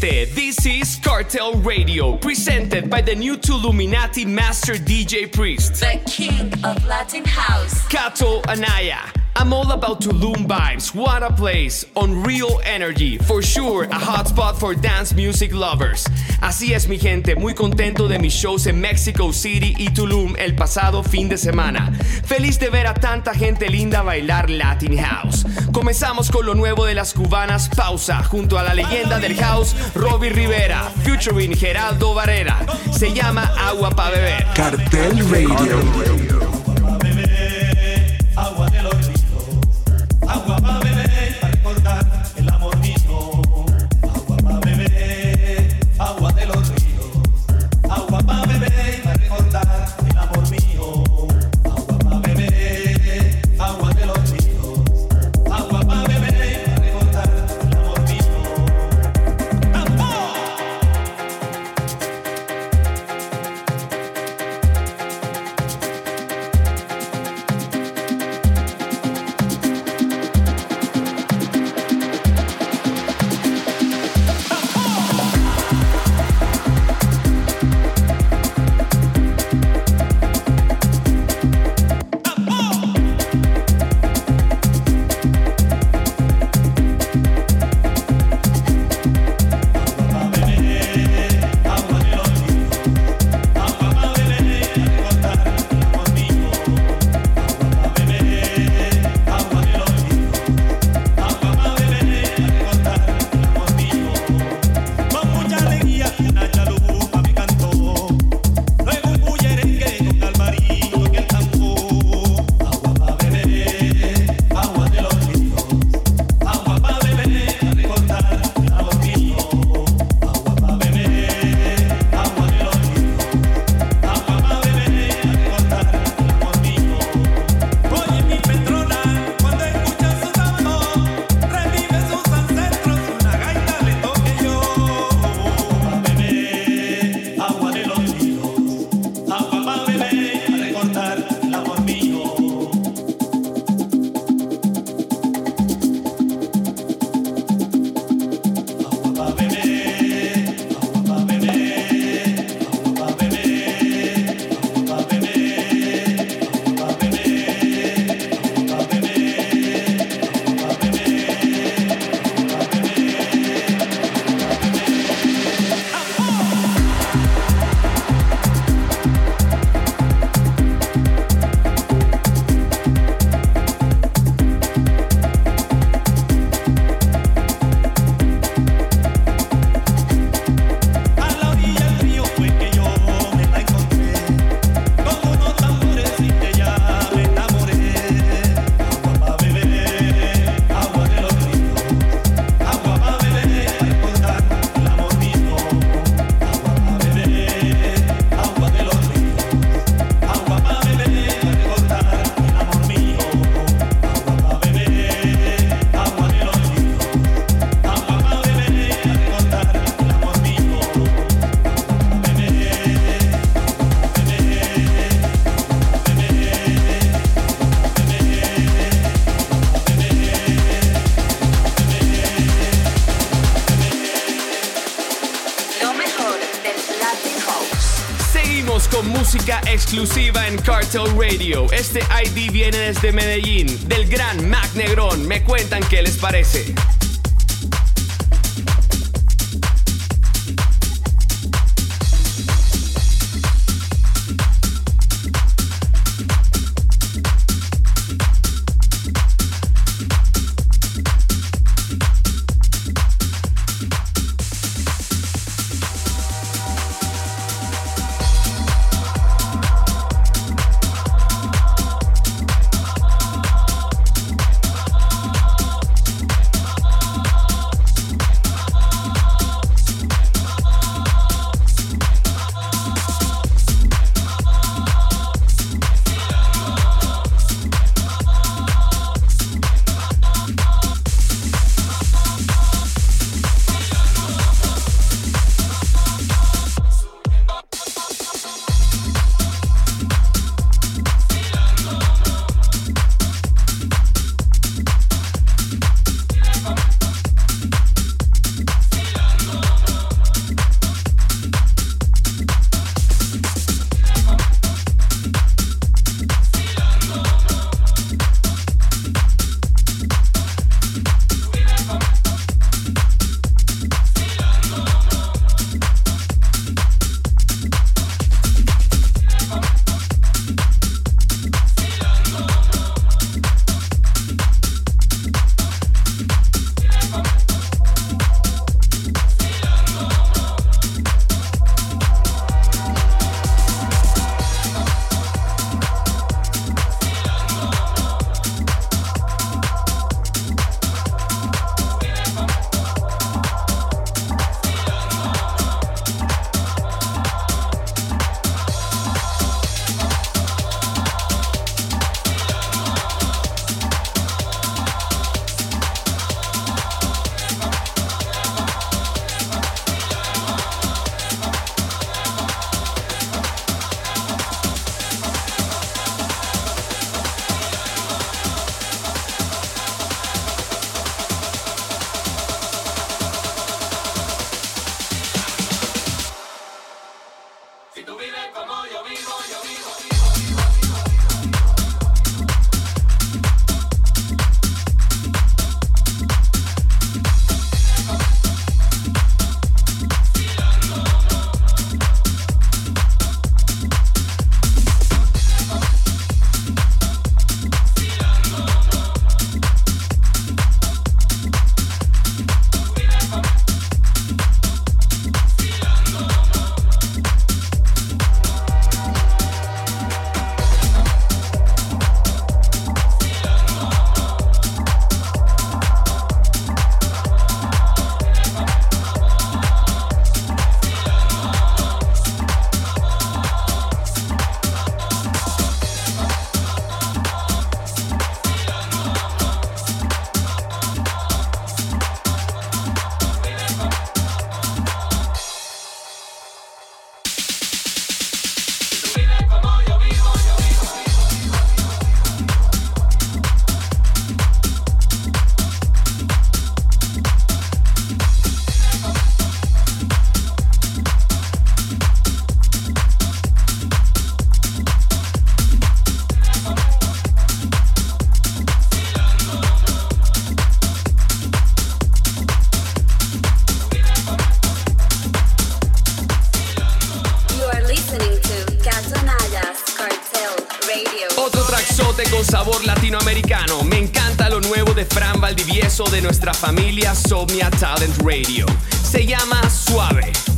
gente, this is Cartel Radio, presented by the new Tuluminati Master DJ Priest, The King of Latin House. Kato Anaya. I'm all about Tulum vibes. What a place. Unreal energy. For sure, a hotspot for dance music lovers. Así es, mi gente. Muy contento de mis shows en Mexico City y Tulum el pasado fin de semana. Feliz de ver a tanta gente linda bailar Latin House. Comenzamos con lo nuevo de las cubanas Pausa, junto a la leyenda del house Robbie Rivera, featuring Geraldo Varela. Se llama Agua para beber. Cartel Radio. agua de Radio. Este ID viene desde Medellín, del gran Mac Negrón. Me cuentan qué les parece. Con sabor latinoamericano. Me encanta lo nuevo de Fran Valdivieso de nuestra familia Somnia Talent Radio. Se llama Suave.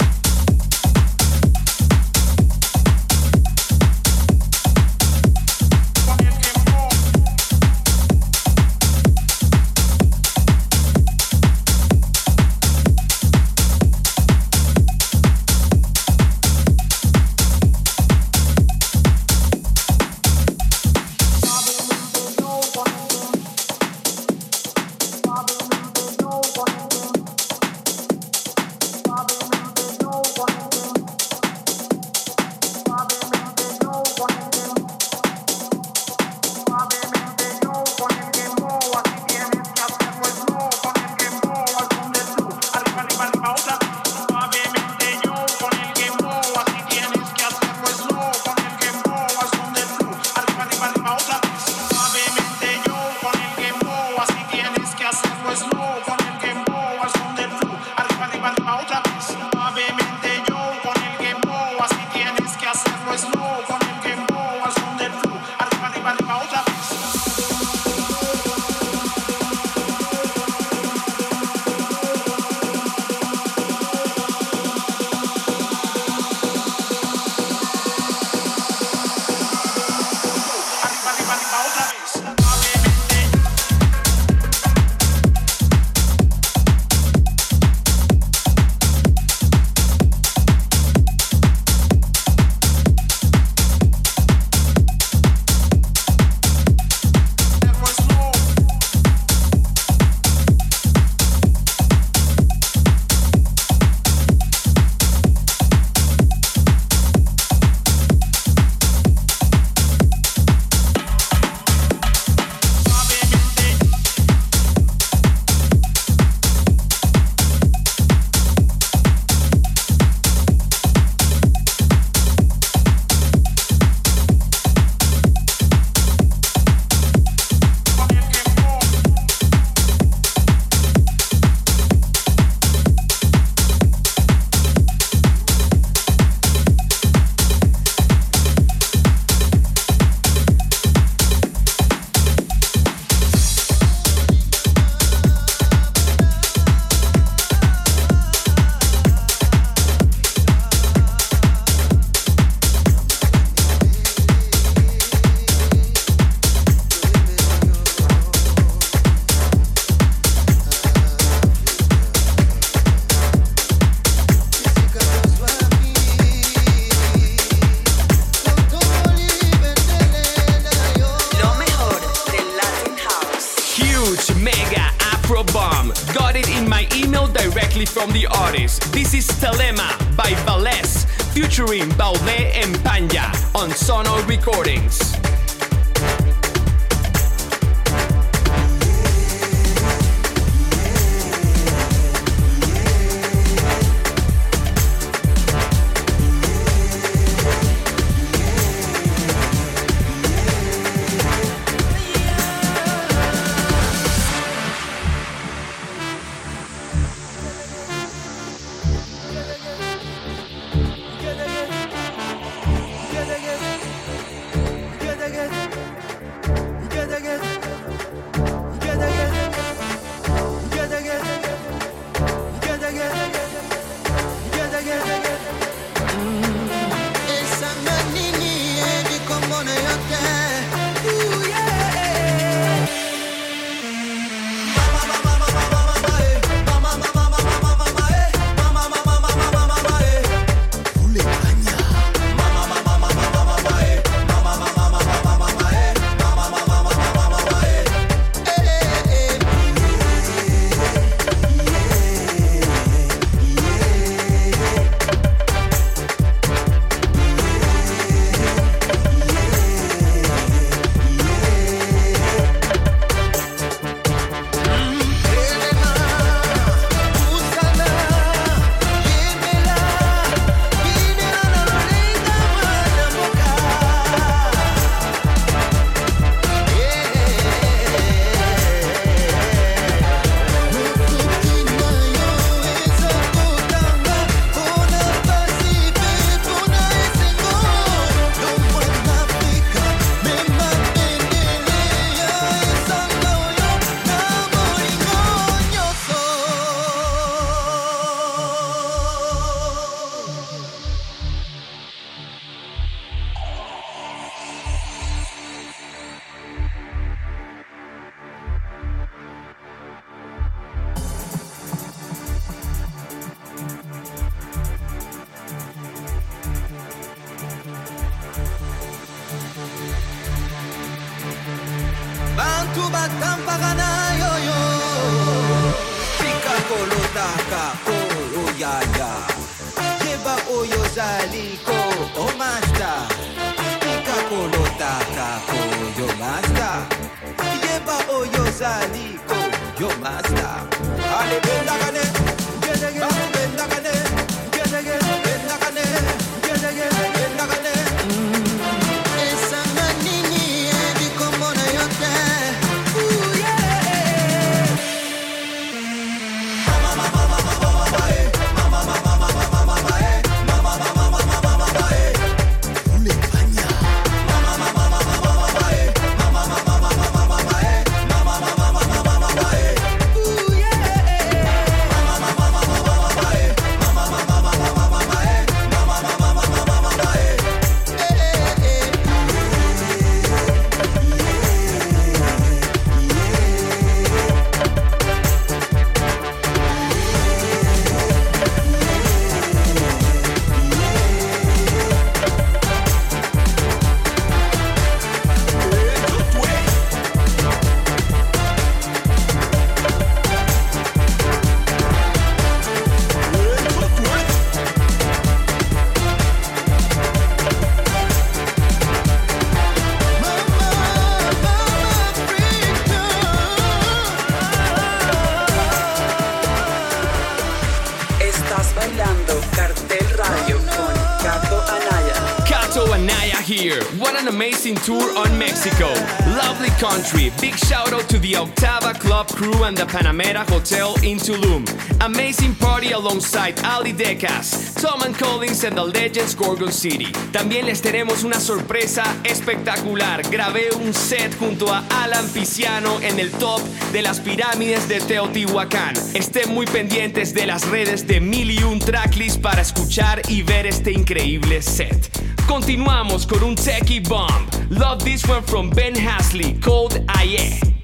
bantu batampakana yoyo tika kolotaka koyoyaya yeba oyo ozaliko omasta tika kolotaka koyo masta yeba oyo ozaliko yo masta alebendaka Panamera Hotel in Tulum. Amazing party alongside Ali Decas, Tom and Collins and the Legends Gorgon City. También les tenemos una sorpresa espectacular. Grabé un set junto a Alan Pisciano en el top de las pirámides de Teotihuacán. Estén muy pendientes de las redes de Mil Tracklist para escuchar y ver este increíble set. Continuamos con un techie bomb. Love this one from Ben Hasley called Aye.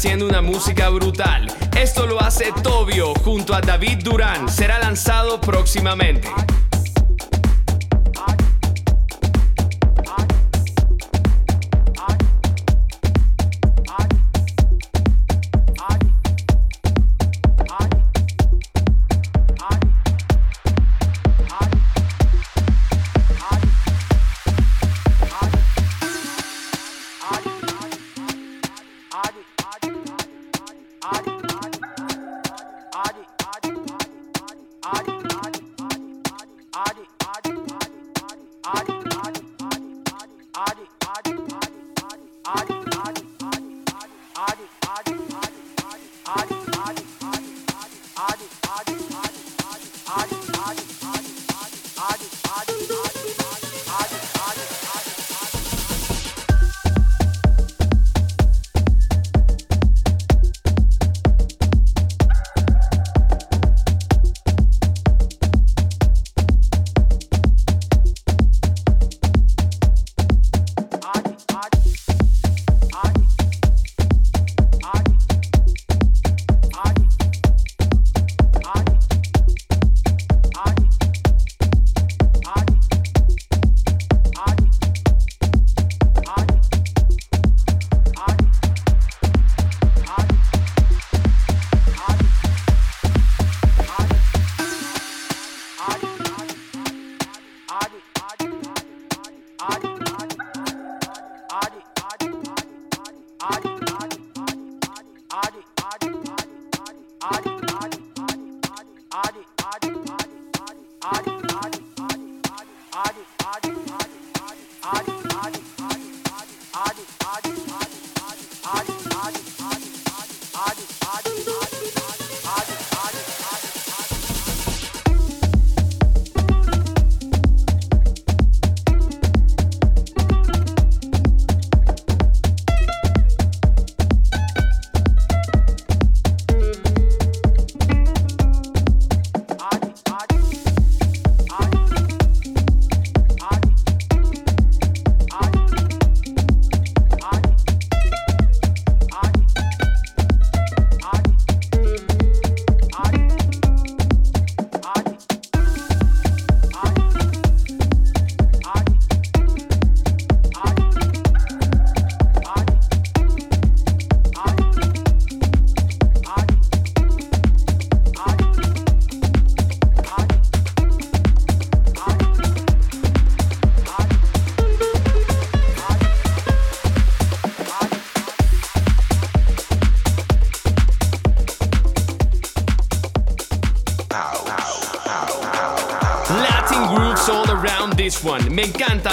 Haciendo una música brutal. Esto lo hace Tobio junto a David Durán. Será lanzado próximamente. Podcast.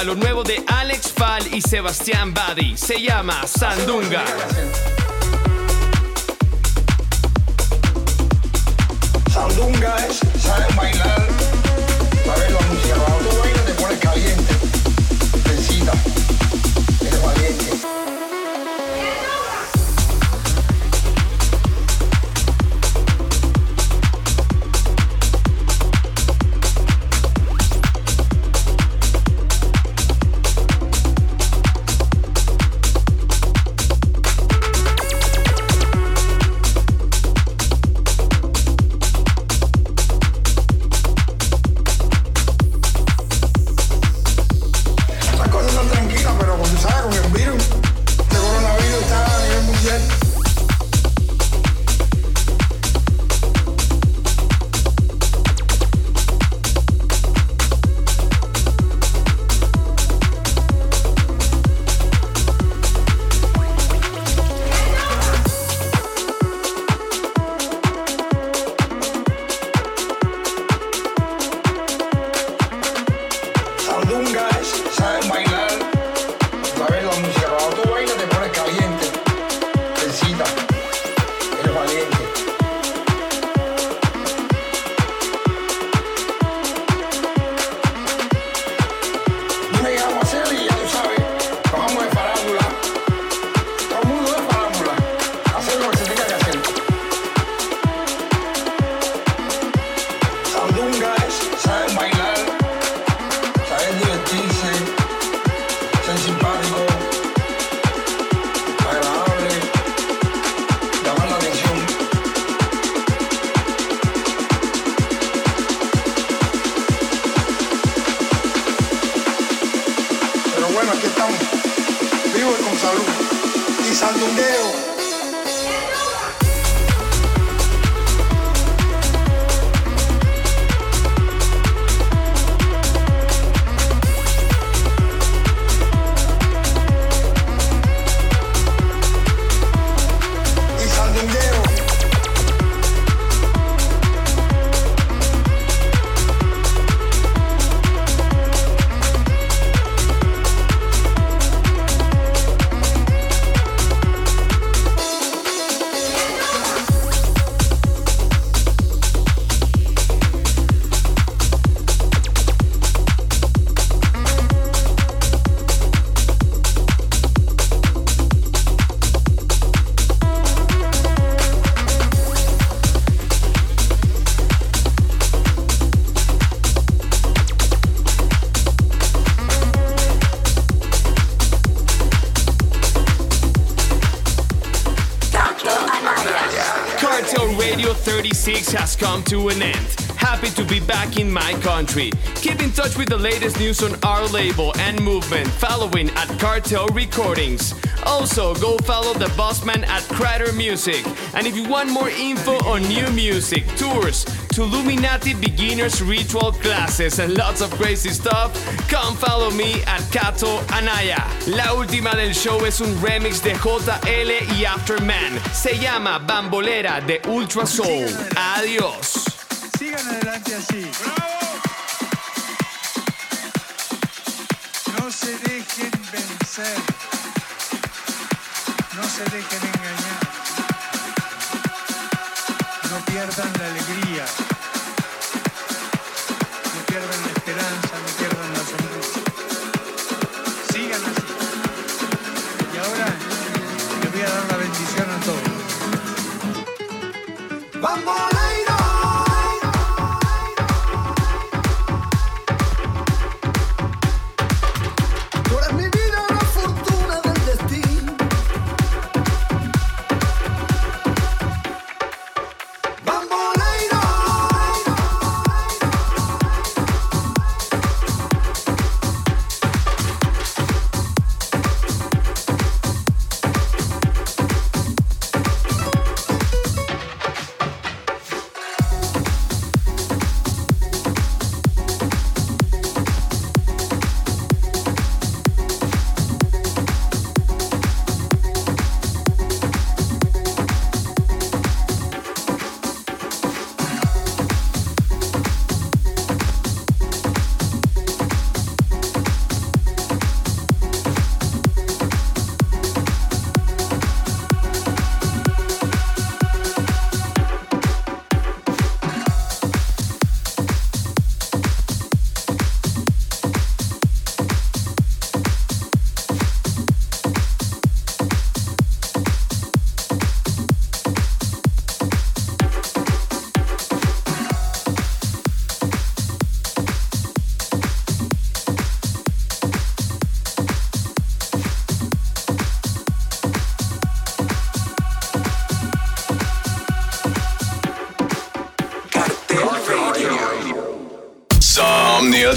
Lo nuevo de Alex Fall y Sebastián Badi. Se llama. Sandunga Radio 36 has come to an end. Happy to be back in my country. Keep in touch with the latest news on our label and movement following at Cartel Recordings. Also, go follow the bossman at Crater Music. And if you want more info on new music, tours, to Illuminati beginners ritual classes and lots of crazy stuff, come follow me at Kato Anaya. La última del show es un remix de JL y Afterman. Se llama Bambolera de Ultra Soul. Adiós. Sigan adelante así. ¡Bravo! No se dejen vencer. Se dejen engañar.